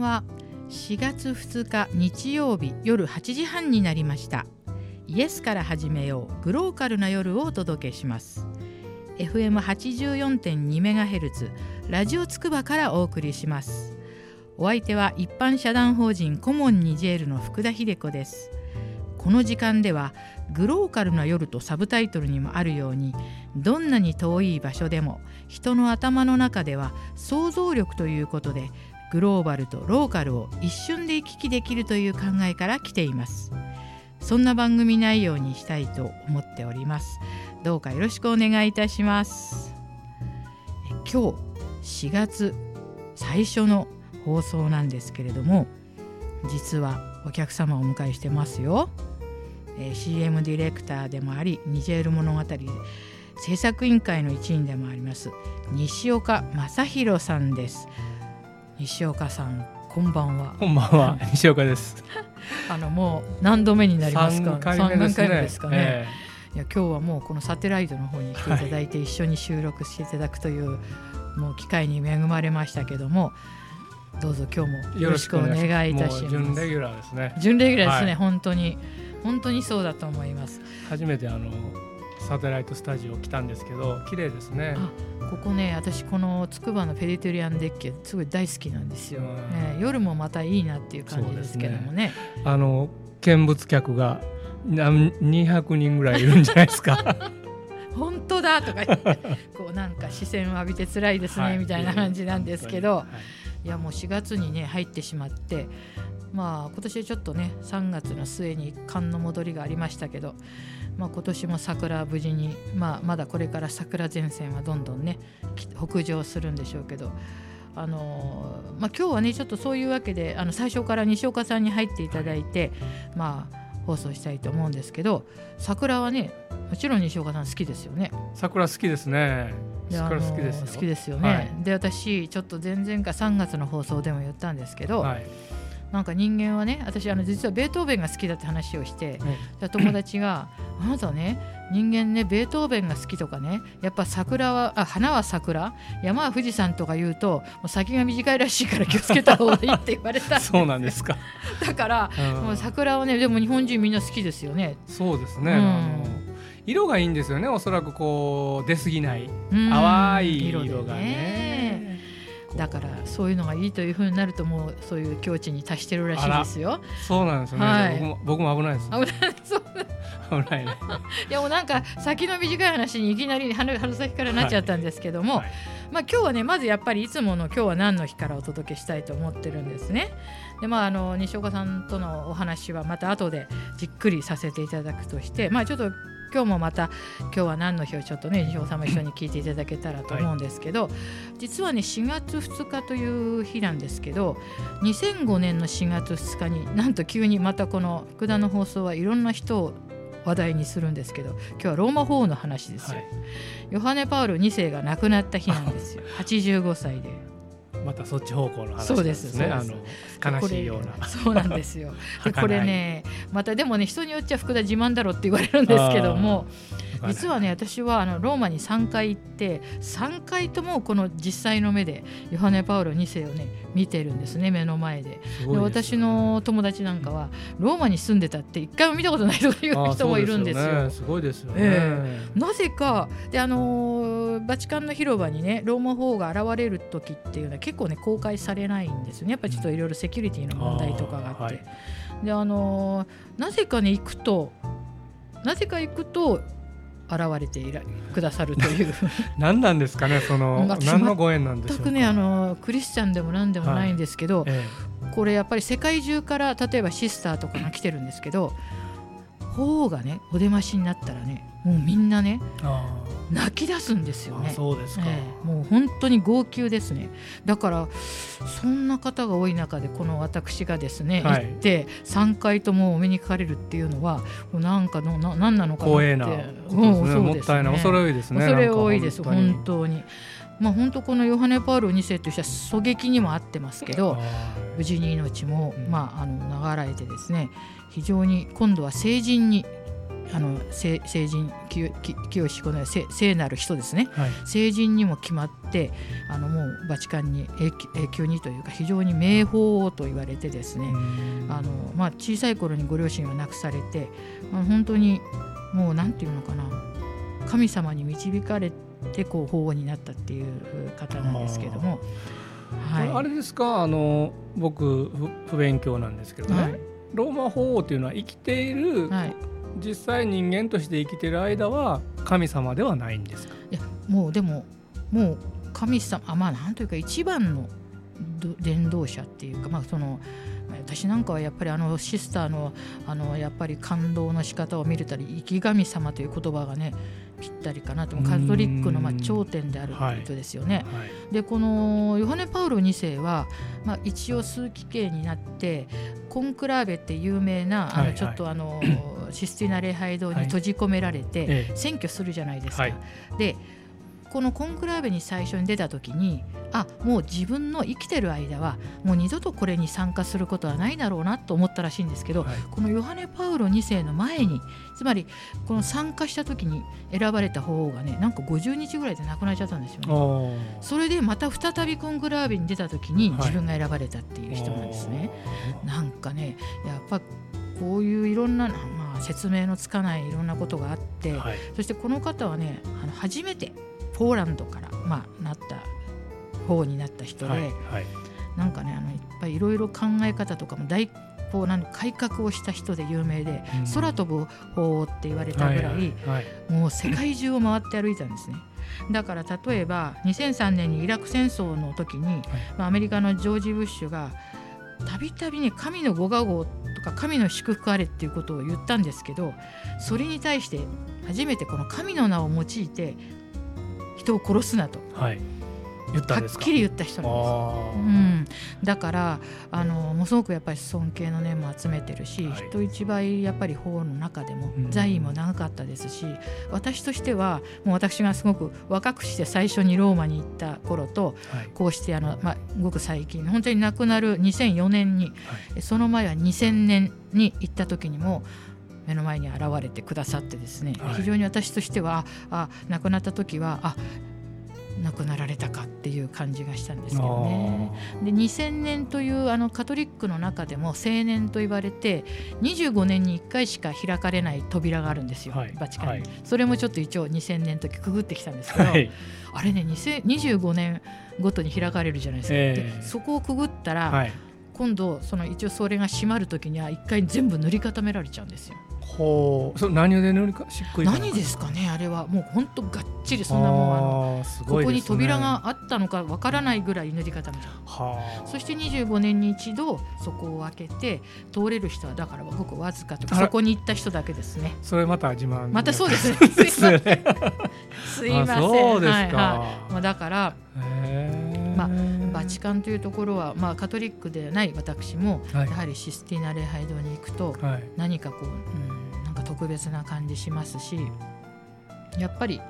間は4月2日日曜日夜8時半になりました。イエスから始めようグローカルな夜をお届けします。FM84.2MHz ラジオつくばからお送りします。お相手は一般社団法人コモンニジェールの福田秀子です。この時間ではグローカルな夜とサブタイトルにもあるようにどんなに遠い場所でも人の頭の中では想像力ということでグローバルとローカルを一瞬で行き来できるという考えから来ています。そんな番組内容にしたいと思っております。どうかよろしくお願いいたします。今日4月最初の放送なんですけれども実はお客様をお迎えしてますよ、えー、CM ディレクターでもありニジェール物語制作委員会の一員でもあります西岡正弘さんです。西岡さんこんばんは。こんばんは。西岡です。あのもう何度目になりますか？3回目ですね。ですかね、えー、いや今日はもうこのサテライトの方に来ていただいて一緒に収録していただくという、はい、もう機会に恵まれましたけどもどうぞ今日もよろしくお願いいたします。準レギュラーですね。準レギュラーですね、はい、本当に。本当にそうだと思います。初めてあのサテライトスタジオ来たんですけど綺麗ですね。ここね私このつくばのペディトリアンデッキすごい大好きなんですよ、ね、夜もまたいいなっていう感じですけどもね、ね、あの見物客が200人ぐらいいるんじゃないですか。本当だとか言ってこうなんか視線を浴びて辛いですね、はい、みたいな感じなんですけど、はい、いやもう4月にね入ってしまってまあ今年ちょっとね3月の末に寒の戻りがありましたけどまあ、今年も桜無事に、まあ、まだこれから桜前線はどんどんね北上するんでしょうけど。あのまあ、今日はねちょっとそういうわけであの最初から西岡さんに入っていただいて、まあ、放送したいと思うんですけど桜はねもちろん西岡さん好きですよね。桜好きですね。桜好きです好きですよね、はい、で私ちょっと前々回3月の放送でも言ったんですけど、はいなんか人間はね私あの実はベートーベンが好きだって話をして、うん、友達が「あなたね人間ねベートーベンが好きとかねやっぱ桜はあ花は桜山は富士山とか言うともう先が短いらしいから気をつけた方がいいって言われた そうなんですか。だから、うん、もう桜はねでも日本人みんな好きですよね。そうですね、うん、色がいいんですよねおそらくこう出過ぎない淡い色がねだからそういうのがいいというふうになるともうそういう境地に達してるらしいですよ。そうなんですよね、はい、僕も危ないです、危ない。そう。危ないね。いやもうなんか先の短い話にいきなり春春先からなっちゃったんですけども、はいはい、まあ今日はねまずやっぱりいつもの今日は何の日からお届けしたいと思ってるんですね。でまああの西岡さんとのお話はまた後でじっくりさせていただくとしてまあちょっと今日もまた今日は何の日をちょっとね西尾さんも一緒に聞いていただけたらと思うんですけど、はい、実はね4月2日という日なんですけど2005年の4月2日になんと急にまたこの福田の放送はいろんな人を話題にするんですけど今日はローマ法王の話ですよ、はい、ヨハネ・パウロ2世が亡くなった日なんですよ。85歳で。またそっち方向の話ですね。あの悲しいような。そうなんですよ。で これね、またでもね人によっちゃ福田自慢だろって言われるんですけども、実はね私はあのローマに3回行って3回ともこの実際の目でヨハネ・パウロ2世をね見てるんですね目の前で。で、ね、私の友達なんかはローマに住んでたって一回も見たことないという人もいるんですよ。すごいですよね。えー、なぜかであのバチカンの広場にねローマ法が現れる時っていうのは結構ね公開されないんですよね。やっぱりちょっといろいろセキュリティの問題とかがあって。あであのなぜかね行くとなぜか行くと現れていらくださるという。何なんですかねその、まあ、何のご縁なんでしょう全くねあのクリスチャンでも何でもないんですけど、はい。ええ、これやっぱり世界中から例えばシスターとかが来てるんですけど法がねお出ましになったらねもうみんなね泣き出すんですよね。そうですか、えー、もう本当に号泣ですね。だからそんな方が多い中でこの私がですね、はい、行って3回ともお目にかかれるっていうのはなんかのな何なのかなって。光栄な、ね、もったいない恐れ多いですね。恐れ多いです本当に。まあ、本当このヨハネ・パウロ2世としては狙撃にもあってますけど無事に命も、まあ、あの流れてですね非常に今度は成人にあの成成人清しこの聖聖なる人ですね、はい、成人にも決まってあのもうバチカンに永久にというか非常に名法と言われてですね。あの、まあ、小さい頃にご両親は亡くされて、まあ、本当にもう何て言うのかな。神様に導かれてこう法皇になったっていう方なんですけども。はい、あれですか？あの僕不勉強なんですけどね、はい、ローマ法王というのは生きている、はい、実際人間として生きてる間は神様ではないんですか？いやもうでももう神様あまあなんというか一番の伝道者っていうかまあその私なんかはやっぱりあのシスターのあのやっぱり感動の仕方を見れたり生き神様という言葉がねぴったりかな。とカトリックのまあ頂点であるということですよね。はい。はい、でこのヨハネ・パウロ2世は、まあ、一応数奇形になってコンクラーベって有名なあのちょっとあの、システィナ礼拝堂に閉じ込められて選挙するじゃないですか。でこのコンクラーベに最初に出た時にあもう自分の生きてる間はもう二度とこれに参加することはないだろうなと思ったらしいんですけど、はい、このヨハネ・パウロ2世の前につまりこの参加した時に選ばれた方がねなんか50日ぐらいで亡くなっちゃったんですよね。それでまた再びコンクラーベに出た時に自分が選ばれたっていう人なんですね。はい、なんかねやっぱこういういろんな、まあ、説明のつかないいろんなことがあって、はい、そしてこの方はねあの初めてポーランドから、まあ、なった方になった人で、はいはい、なんかねあのいっぱいいろいろ考え方とかも大こうなん改革をした人で有名で、うん、空飛ぶ方って言われたぐらい、はいもう世界中を回って歩いたんですね。だから例えば2003年にイラク戦争の時に、はい、まあ、アメリカのジョージ・ブッシュがたびたびね神のご加護とか神の祝福あれっていうことを言ったんですけどそれに対して初めてこの神の名を用いて人を殺すなと。はい。言ったんですはっきり言った人なんです、うん、だからあのものすごくやっぱり尊敬の念も集めてるし、はい、人一倍やっぱり法の中でも在位も長かったですし、うん、私としてはもう私がすごく若くして最初にローマに行った頃と、はい、こうしてあの、まあ、ごく最近本当に亡くなる2004年に、はい、その前は2000年に行った時にも目の前に現れてくださってですね、非常に私としてはあ亡くなった時はあ亡くなられたかっていう感じがしたんですけどね。で2000年というあのカトリックの中でも青年と言われて25年に1回しか開かれない扉があるんですよ、はい、バチカンに、はい、それもちょっと一応2000年の時くぐってきたんですけど、はい、あれね25年ごとに開かれるじゃないですか、えー、そこをくぐったら、今度その一応それが閉まる時には1回全部塗り固められちゃうんですよ。ほう。そ何で塗りかしっくり何ですかねあれは。もう本当がっちりそんなもんあのここに扉があったのかわからないぐらい塗り固めたそして25年に一度そこを開けて通れる人はだからごくわずかとそこに行った人だけですね。それまた自慢またそうです。ね すいませんすいません。そうですか、はいはい。まあ、だからまあ、バチカンというところは、まあ、カトリックでない私も、やはりシスティーナ礼拝堂に行くと、何かこう、うん特別な感じしますしやっぱり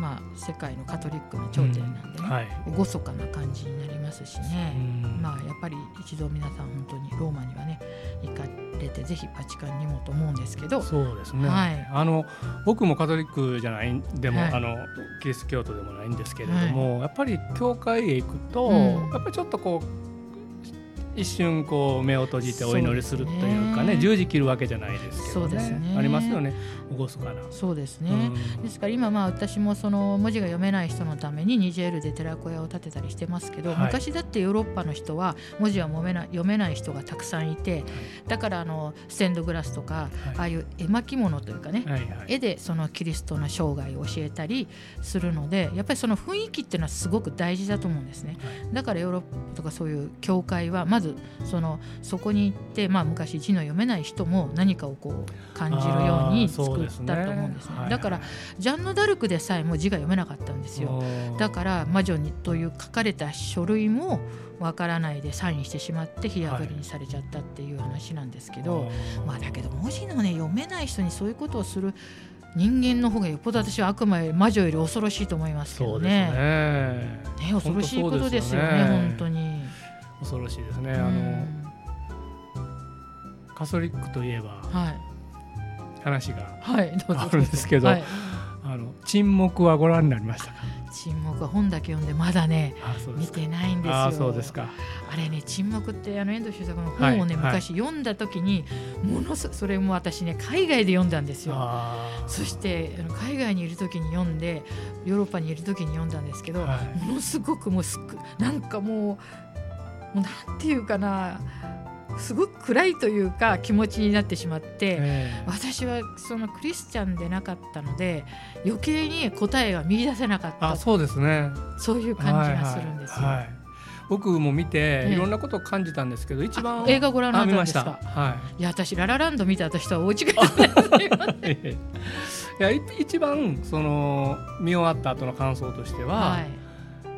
まあ、世界のカトリックの頂点なんでね、うんはい、厳かな感じになりますしね、まあ、やっぱり一度皆さん本当にローマにはね行かれてぜひバチカンにもと思うんですけど。そうですね、はい、あの僕もカトリックじゃないでも、はい、あのキリスト教徒でもないんですけれども、やっぱり教会へ行くと、うん、やっぱりちょっとこう一瞬こう目を閉じてお祈りするというかね十字切るわけじゃないですけどね、ね、ありますよね。厳かな。そうですね、うん、ですから今まあ私もその文字が読めない人のためにニジェールで寺子屋を建てたりしてますけど、はい、昔だってヨーロッパの人は文字は読めない読めない人がたくさんいてだからあのステンドグラスとか、はい、ああいう絵巻物というかね、はいはい、絵でそのキリストの生涯を教えたりするのでやっぱりその雰囲気っていうのはすごく大事だと思うんですね、だからヨーロッパとかそういう教会はまずそのそこに行って、まあ、昔字の読めない人も何かをこう感じるように作ったと思うんですね、ねはい、だからジャンヌ・ダルクでさえも字が読めなかったんですよ。だから魔女にという書かれた書類もわからないでサインしてしまって火破りにされちゃったっていう話なんですけど、はい、まあだけど文字のね読めない人にそういうことをする人間の方がよっぽど私は悪魔より魔女より恐ろしいと思いますけどね。ね。ね恐ろしいことですよね。本当に。恐ろしいですね。あのカソリックといえば、はい、や話があるんですけど、はい。あの沈黙はご覧になりましたか？沈黙は本だけ読んでまだね見。てないんですよ。あそうですか。あれね沈黙ってあの遠藤周作の本をね、はいはい。昔読んだ時にものすそれも私ね海外で読んだんですよ。そして海外にいる時に読んでヨーロッパにいる時に読んだんですけど、はい。ものすごくもうすくなんかもうもうなんていうかなすごく暗いというか気持ちになってしまって、え私はそのクリスチャンでなかったので余計に答えが見出せなかったあそうですね。そういう感じがするんですよ。はいはいはい僕も見てええいろんなことを感じたんですけど、一番あ映画ご覧になました。はいや私ララランド見た私とは大違い い。いやい一番その見終わった後の感想としては、はい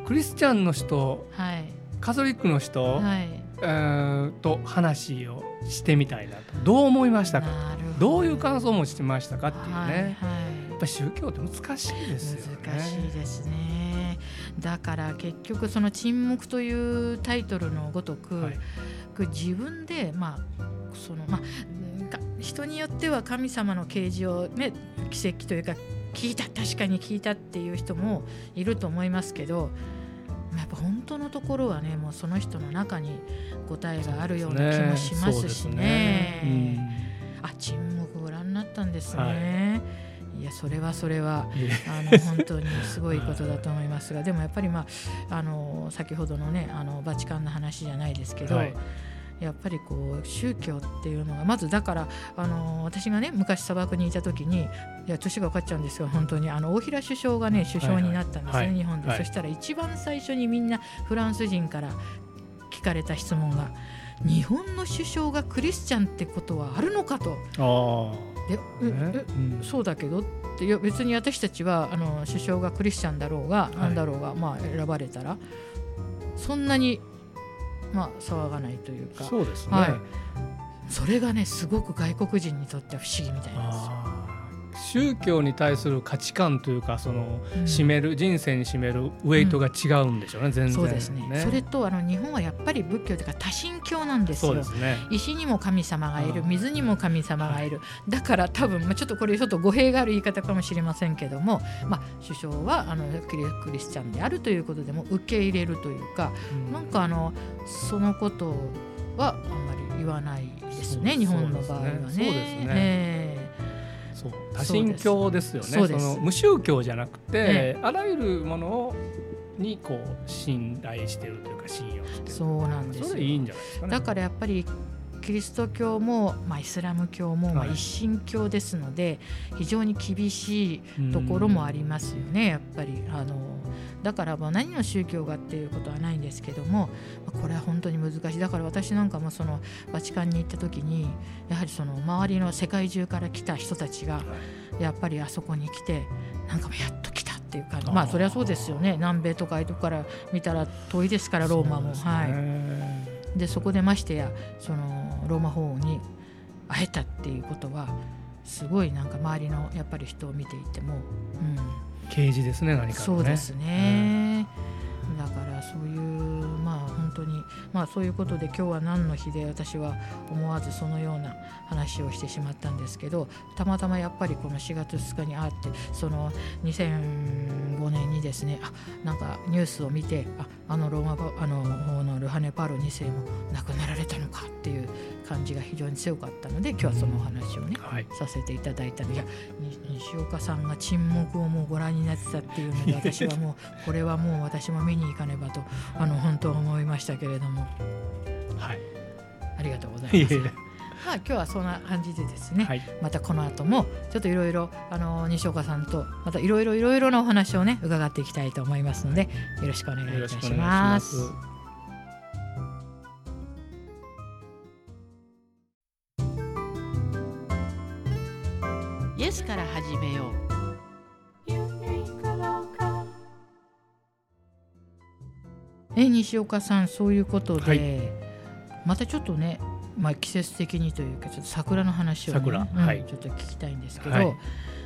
クリスチャンの人はいカトリックの人、はい。えーと話をしてみたいなと。どう思いましたか？ど。ういう感想を持ちましたかっていうね、はいはい。やっぱり宗教って難しいですよね。難しいですね。だから結局その「沈黙」というタイトルのごとく、はい。自分でまあそのまあ人によっては神様の啓示をね奇跡というか聞いた確かに聞いたっていう人もいると思いますけどやっぱ本当のところはねもうその人の中に答えがあるような気もしますしそうですね。あ沈黙ご覧になったんですね。い、やそれはそれはあの本当にすごいことだと思いますがでもやっぱり、まあ、あの先ほどのねあのバチカンの話じゃないですけど、はいやっぱりこう宗教っていうのがまずだからあの私がね昔砂漠にいた時にいや年が分かっちゃうんですよ本当に。あの大平首相がね首相になったんですね、はい。はい。日本で、はいそしたら一番最初にみんなフランス人から聞かれた質問が「日本の首相がクリスチャンってことはあるのか?」と。あでえね。えうん。そうだけどっていや別に私たちはあの首相がクリスチャンだろうが、いなんだろうが、まあ、選ばれたらそんなに、まあ、騒がないというかそうですね。はいそれがねすごく外国人にとっては不思議みたいなんですよ。宗教に対する価値観というかそのうん。占める人生に占めるウェイトが違うんでしょうね、全然。そうですね。それとあの日本はやっぱり仏教というか多神教なんですよ。そうで。すね。石にも神様がいるうん。水にも神様がいる、だから多分、まあ、ちょっとこれちょっと語弊がある言い方かもしれませんけども、まあ、首相はあのクリスチャンであるということでも受け入れるというかうん。なんかあのそのことはあんまり言わないですね日本の場合はね。そうですね。ねえそう多神教ですよね。その無宗教じゃなくて、えあらゆるものにこう信頼してるというか信用してるえそうなんですよ。それいいんじゃないですかね。だからやっぱりキリスト教も、まあ、イスラム教も、まあ、はい。一神教ですので非常に厳しいところもありますよねやっぱり。あのだからまあ何の宗教がっていうことはないんですけどもまあこれは本当に難しい。だから私なんかもそのバチカンに行った時にやはりその周りの世界中から来た人たちがやっぱりあそこに来てなんかやっと来たっていう感じ。まあそれはそうですよね。南米とかああいうとこから見たら遠いですからローマも、ね。はいでそこでましてやそのローマ法王に会えたっていうことはすごいなんか周りのやっぱり人を見ていても、うん、啓示ですね何かのね。そうですね、だからそういうまあ本当にまあそういうことで今日は何の日で私は思わずそのような話をしてしまったんですけどたまたまやっぱりこの4月2日にあってその2005年にですねあなんかニュースを見てああのローマあの方のルハネ・パーロ2世も亡くなられたのかっていう感じが非常に強かったので今日はそのお話をね、はい。させていただいたのいやに西岡さんが沈黙をもうご覧になってたっていうので 私はもうこれはもう私も見に行かねばとあの本当思いましたけれどもはい。ありがとうございます。まあ今日はそんな感じでですね、はい。またこの後もちょっといろいろあの西岡さんとまたいろいろいろいろなお話をね伺っていきたいと思いますのでよろしくお願いいたし。ますスから始めよう。え西岡さんそういうことで、はい。またちょっとね、まあ、季節的にというかちょっと桜の話を、ね桜。うんはい。ちょっと聞きたいんですけど、はい。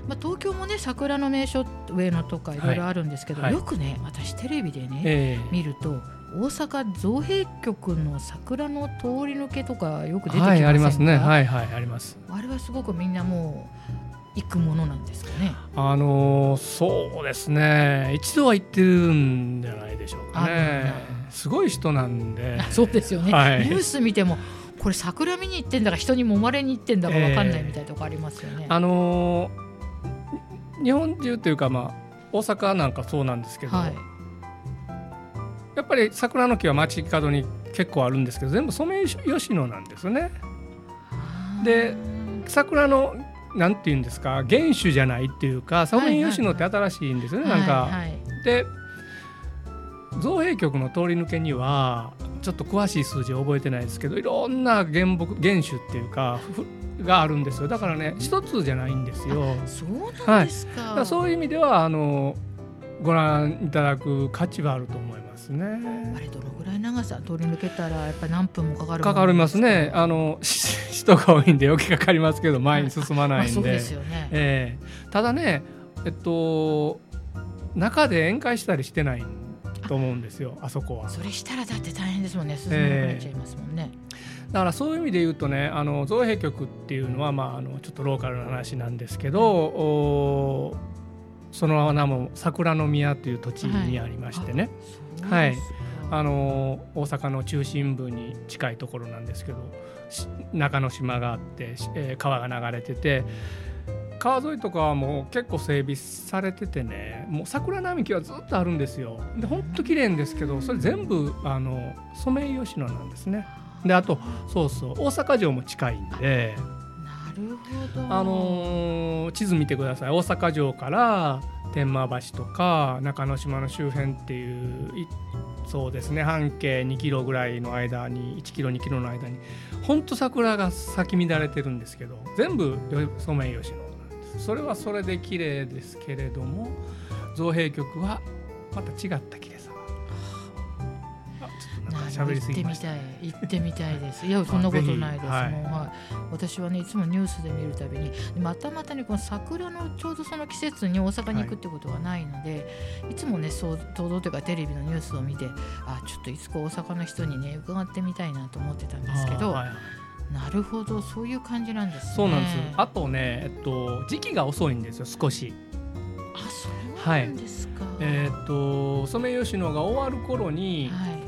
まあ、東京もね桜の名所上野とかい。ろいろあるんですけど、はい。よくね私テレビでね、ええ。見ると大阪造幣局の桜の通り抜けとかよく出てきますね。はいはいあります。あれはすごくみんなもう行くものなんですかね。あのーそうですね。一度は行ってるんじゃないでしょうかね。だすごい人なんで。そうですよね、はい。ニュース見てもこれ桜見に行ってんだか人に揉まれに行ってんだか分かんないみたいなとこありますよね、あのー日本中というかまあ大阪なんかそうなんですけど、はい。やっぱり桜の木は街角に結構あるんですけど全部ソメイヨシノなんですよね。で桜のなんていうんですか？原種じゃないっていうかソメイヨシノって新しいんですよね、なんか。はい。はいで造幣局の通り抜けにはちょっと詳しい数字は覚えてないですけどいろんな原木原種っていうかふがあるんですよ。だからね一つじゃないんですよ。そうなんですか,、だからそういう意味ではあのご覧いただく価値はあると思いますね。あれどのぐらい長さ通り抜けたらやっぱり何分もかかるもか？かりますね。あのし 人が多いんで余計かかりますけど前に進まないんで,、ですよね、ええ。ただねえっと中で宴会したりしてないと思うんですよあそこは。それしたらだって大変ですもんね。進まなくなっちゃいますもんね、だからそういう意味で言うとねあの造幣局っていうのは、まあ、あのちょっとローカルな話なんですけど、おその名も桜の宮という土地にありましてね、そうはい。あの大阪の中心部に近いところなんですけどし中之島があって、しえー川が流れてて川沿いとかはもう結構整備されててねもう桜並木はずっとあるんですよ。でほんと綺麗んですけどそれ全部あのソメイヨシノなんですね。であとそうそう大阪城も近いんであの地図見てください。大阪城から天満橋とか中之島の周辺っていうそうですね半径2キロぐらいの間に1キロ2キロの間にほんと桜が咲き乱れてるんですけど全部ソメイヨシノなんです。それはそれで綺麗ですけれども造幣局はまた違った綺麗喋りすぎました行ってみたい行ってみたいです。いやそんなことないです。もう、はい。はい、私はねいつもニュースで見るたびにまたまたねこの桜のちょうどその季節に大阪に行くってことはないので、い、つもねそう報道というかテレビのニュースを見てあちょっといつか大阪の人にね伺ってみたいなと思ってたんですけど、なるほどそういう感じなんですね。そうなんです。あとね、えっと、時期が遅いんですよ少し。あそうなんですか、えーっとソメイヨシノが終わる頃に、はい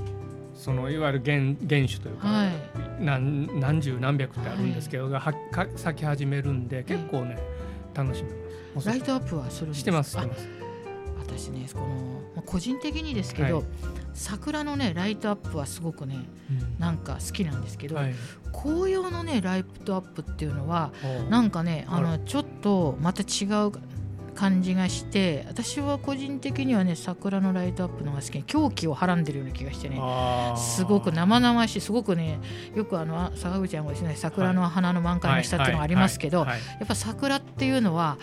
そのいわゆる原原種というか、はい。何何十何百ってあるんですけど、がはか咲き始めるんで結構ね、楽しめます。ライトアップはするしてますしてあます。私ねこのまあ個人的にですけど、はい。桜のねライトアップはすごくねなんか好きなんですけど、はい。紅葉のねライトアップっていうのはおなんかねああのちょっとまた違う感じがして私は個人的にはね桜のライトアップの方が好き狂気をはらんでるような気がしてねすごく生々しいすごくねよくあのあ坂口さんがですね桜の花の満開の下っていうのがありますけど、やっぱ桜っていうのは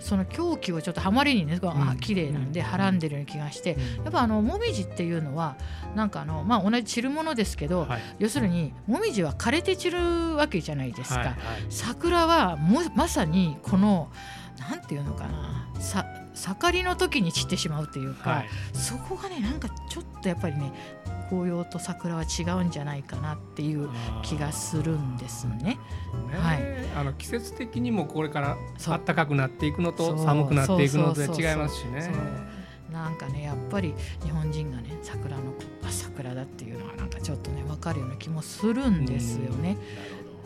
その狂気をちょっとはまりにね、あうん。綺麗なんでうんはらんでるような気がして、うん。やっぱあのもみじっていうのはなんかあのまあ同じ散るものですけど、はい。要するにもみじは枯れて散るわけじゃないですか。はいはい。桜はもまさにこのなんていうのかな。さ盛りの時に散ってしまうというか、はい。そこがねなんかちょっとやっぱりね紅葉と桜は違うんじゃないかなっていう気がするんですね。ねはい。あの季節的にもこれから暖かくなっていくのと寒くなっていくので違いますしね。なんかねやっぱり日本人がね桜のあ桜だっていうのはなんかちょっとね分かるような気もするんですよね。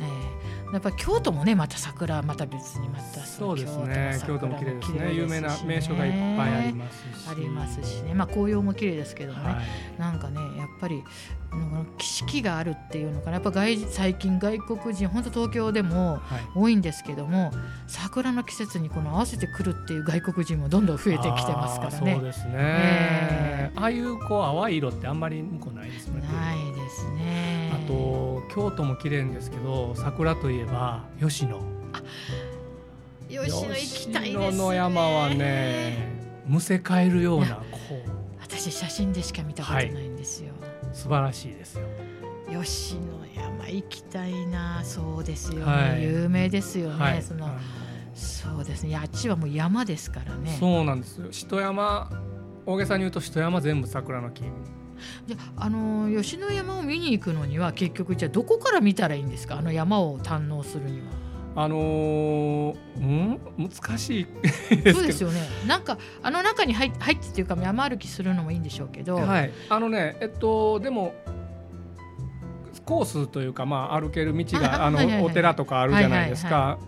ええやっぱり京都もねまた桜また別にまたそうですね。京都も綺麗ですね。有名な名所がいっぱいありますし。ありますしね。まあ紅葉も綺麗ですけどね、はい。なんかねやっぱりなんか四季があるっていうのかな。やっぱ外最近外国人本当東京でもはい。多いんですけども桜の季節にこの合わせてくるっていう外国人もどんどん増えてきてますからあーそうね。ですね、え。ああいうこう淡い色ってあんまり向こうないですね。ないですね。あと京都も綺麗ですけど桜といえば吉野。吉野行きたいですね。吉野の山はねむせ返るようなこう私写真でしか見たことないんですよ。素晴らしいですよ。吉野山行きたいなそうですよね、はい有名ですよね、はい。そのそうですねあっちはもう山ですからねそうなんですよ。人山大げさに言うと人山全部桜の木。じゃあの吉野山を見に行くのには結局じゃあどこから見たらいいんですか？あの山を堪能するには。あのー、うん？難しいそうですよね。なんかあの中に入入ってっていうか山歩きするのもいいんでしょうけど、はい、あのねえっとでもコースというか、まあ、歩ける道があの、お寺とかあるじゃないですか、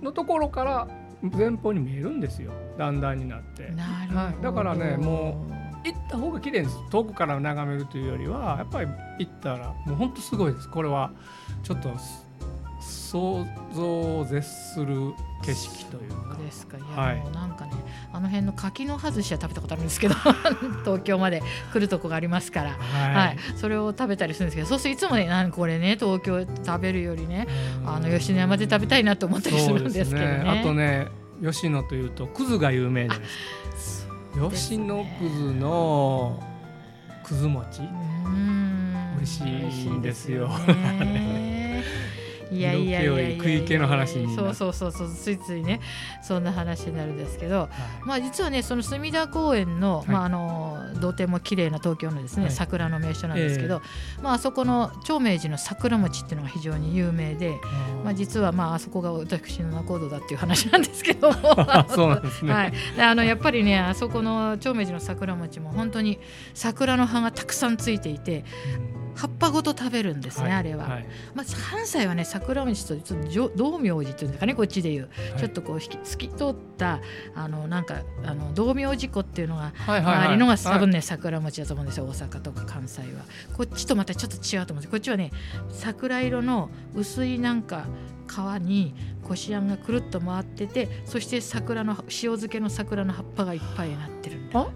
のところから前方に見えるんですよ。だんだんになって。なるほど、はい、だからねもう行った方が綺麗です。遠くから眺めるというよりはやっぱり行ったらもう本当すごいです。これはちょっと想像を絶する景色というか。ですか。いや、はい、もうなんかねあの辺の柿の外しは食べたことあるんですけど 東京まで来るとこがありますから、はい、はい、それを食べたりするんですけどそうするといつもねなんこれね東京食べるよりねあの吉野山で食べたいなと思ったりするんですけどね。ね。あとね吉野というとくずが有名です。吉野くずのくず餅。美味しいんですよ。いやいやいや食い気の話にそうそうそうそうついついねそんな話になるんですけど、はい、まあ実はねその隅田公園の、はい、まああの土手も綺麗な東京のですね、はい、桜の名所なんですけど、えー、まああそこの長明寺の桜餅っていうのが非常に有名で、まあ実はまああそこが私の仲人だっていう話なんですけどそうなんですね。はい。あのやっぱりねあそこの長明寺の桜餅も本当に桜の葉がたくさんついていて。うん葉っぱごと食べるんですね、はい、あれは、はい、まあ、関西はね桜餅とちょっと道明寺っていうんですかねこっちでいう、はい、ちょっとこう透き通ったあのなんかあの道明寺湖っていうのがあるのが多分ね桜餅だと思うんですよ大阪とか関西は。こっちとまたちょっと違うと思うんですこっちはね桜色の薄いなんか皮にこしあんがくるっと回っててそして桜の塩漬けの桜の葉っぱがいっぱいになってるんだ。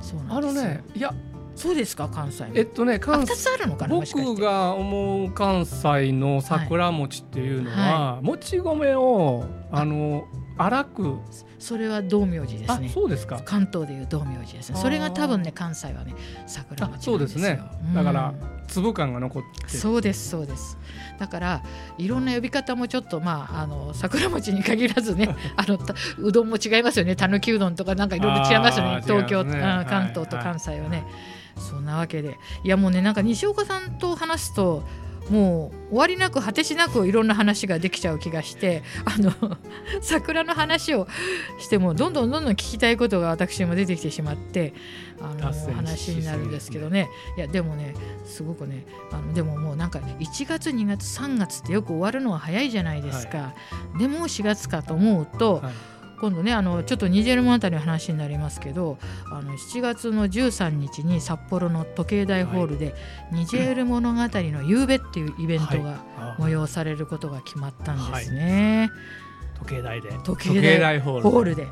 そうなんですあのねいやそうですか関西えっとね関西あるのかな僕が思う関西の桜餅っていうのは、はい、もち米をあの粗くそれは道明寺ですね。そうですか。関東でいう道明寺ですね。それが多分ね関西はね桜餅そうですね、だから粒感が残ってそうですそうです。だからいろんな呼び方もちょっとまああの桜餅に限らずね あのうどんも違いますよね。讃岐うどんとかなんかいろいろ違いますよね。東京、ね、関東と関西はね、はいそんなわけで。いやもうねなんか西岡さんと話すともう終わりなく果てしなくいろんな話ができちゃう気がしてあの 桜の話をしてもどんどんどんどん聞きたいことが私も出てきてしまってあの話になるんですけどね。いやでもねすごくねあのでももうなんか1月2月3月ってよく終わるのは早いじゃないですか、はい、でも4月かと思うと、はい今度ねあのちょっとニジェール物語の話になりますけどあの7月の13日に札幌の時計台ホールで、はい、ニジェール物語の夕べっていうイベントが催されることが決まったんですね。はい、時計台で。時計台ホールで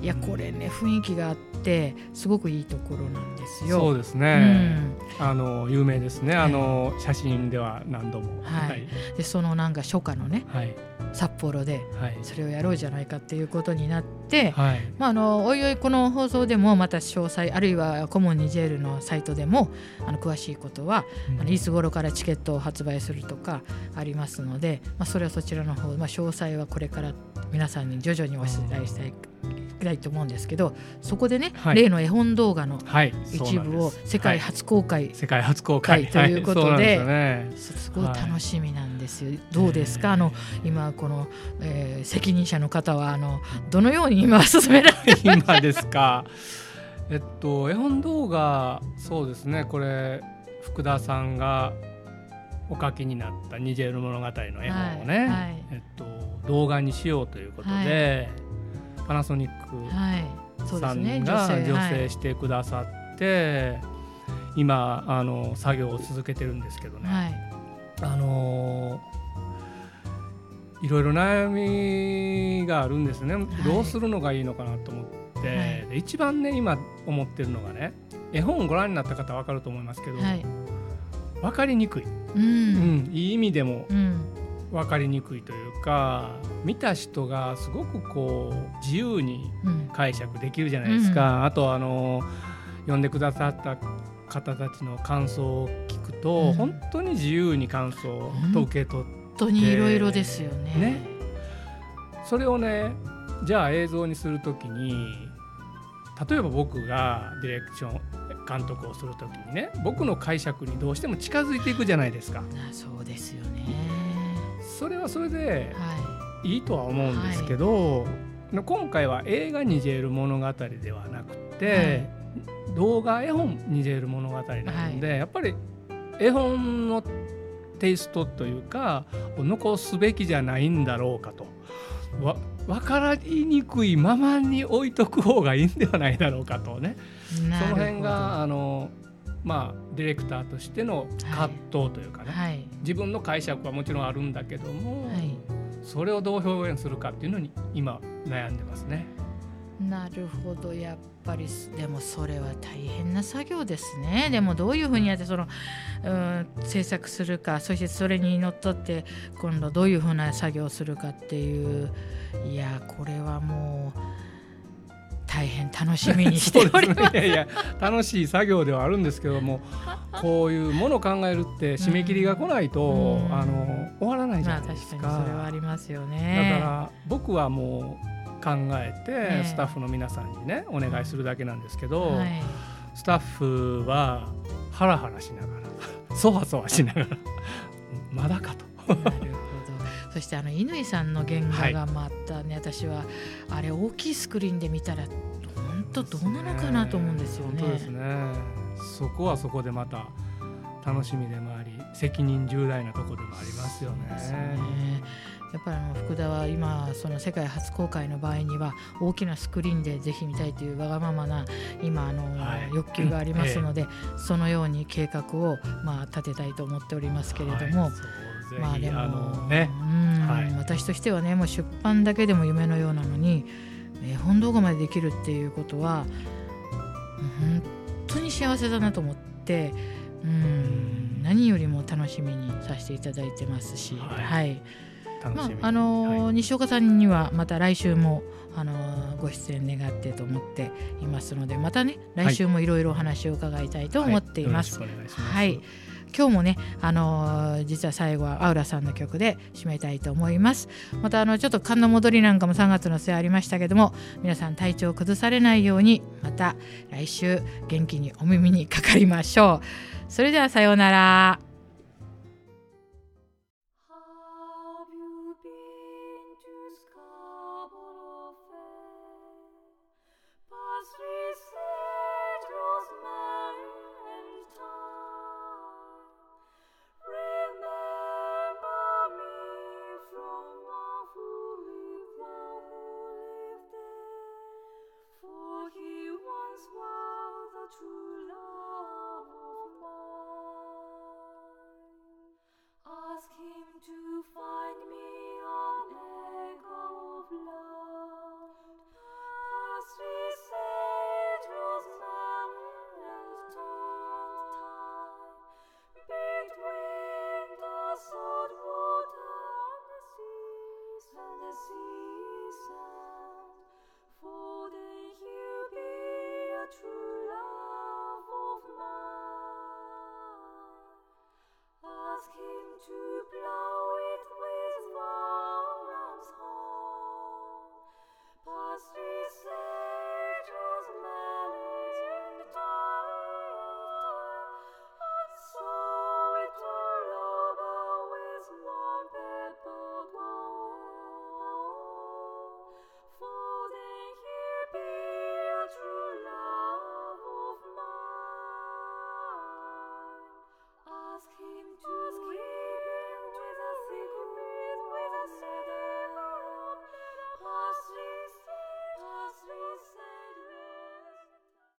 いやこれね雰囲気があってすごくいいところなんですよ。そうですね。うん、あの有名ですね。あの写真では何度も。はい。はい、でそのなんか初夏のね、はい、札幌でそれをやろうじゃないかっていうことになって、はい、まああのおいおいこの放送でもまた詳細あるいはコモンニジェールのサイトでもあの詳しいことは、うん、あのいつ頃からチケットを発売するとかありますので、まあそれはそちらの方、まあ詳細はこれから皆さんに徐々にお伝えしたいきたいと思うんですけどそこでね、はい、例の絵本動画の一部を世界初公開、はい、世界初公開。ということで,、ね、すごい楽しみなんですよ。どうですか？あの今この、えー、責任者の方はあのどのように今進められて 今ですか？えっと絵本動画そうですね。これ福田さんがお書きになったニジェール物語の絵本をね、はい。はい、えっと、動画にしようということで、パナソニックさんが助成してくださって、今あの作業を続けてるんですけどね、はい、あのいろいろ悩みがあるんですね、どうするのがいいのかなと思って、はい、一番ね今思ってるのがね絵本をご覧になった方は分かると思いますけど、はい、分かりにくい、うん、うん、いい意味でも分かりにくいというか見た人がすごくこう自由に解釈できるじゃないですか、うん、あとあの読んでくださった方たちの感想を聞くと、うん、本当に自由に感想と受け取って、本当にいろいろですよね、ね、それをねじゃあ映像にするときに例えば僕がディレクション監督をする時にね僕の解釈にどうしても近づいていくじゃないですか。そうですよねそれはそれではい。いとは思うんですけど、今回は映画にジェール物語ではなくて、動画絵本にジェール物語なので、やっぱり絵本のテイストというか残すべきじゃないんだろうかと。わ分からにくいままに置いとく方がいいんではないだろうかとね。その辺があのまあディレクターとしての葛藤というかね、はい。自分の解釈はもちろんあるんだけども、はい。それをどう表現するかっていうのに今悩んでますね。なるほど。やっぱりでもそれは大変な作業ですね。でもどういうふうにやってその、うん、制作するかそしてそれにのっとって今度どういうふうな作業をするかっていう。いやこれはもう大変楽しみにしております。ねいやいや楽しい作業ではあるんですけどもこういうものを考えるって締め切りが来ないと、うんあの終わらないじまあゃないです確か。かにそれはありますよだね。から僕はもう考えて、ええスタッフの皆さんにねお願いするだけなんですけど、はい、スタッフはハラハラしながらそわそわしながらまだかと。そしてあの乾さんの原画がまたね、私はあれ大きいスクリーンで見たら本当どうなのかなと思うんですよね。本当ですね。そこはそこでまた楽しみでもあり責任重大なところでもありますよね。やっぱりあの福田は今その世界初公開の場合には大きなスクリーンでぜひ見たいというわがままな今あの、はい欲求がありますので、そのように計画をまあ立てたいと思っておりますけれども、はいそうまあでもあのねうんはい。私としてはねもう出版だけでも夢のようなのに絵本動画までできるっていうことは本当に幸せだなと思ってうん何よりも楽しみにさせていただいてますし、はい。はい。まああのーはい。西岡さんにはまた来週も、あのーご出演願ってと思っていますのでまたね来週もいろいろお話を伺いたいと思っています。はい。はい今日もね、あのー実は最後はアウラさんの曲で締めたいと思います。またあのちょっと寒の戻りなんかも3月の末ありましたけども皆さん体調を崩されないようにまた来週元気にお耳にかかりましょう。それではさようなら。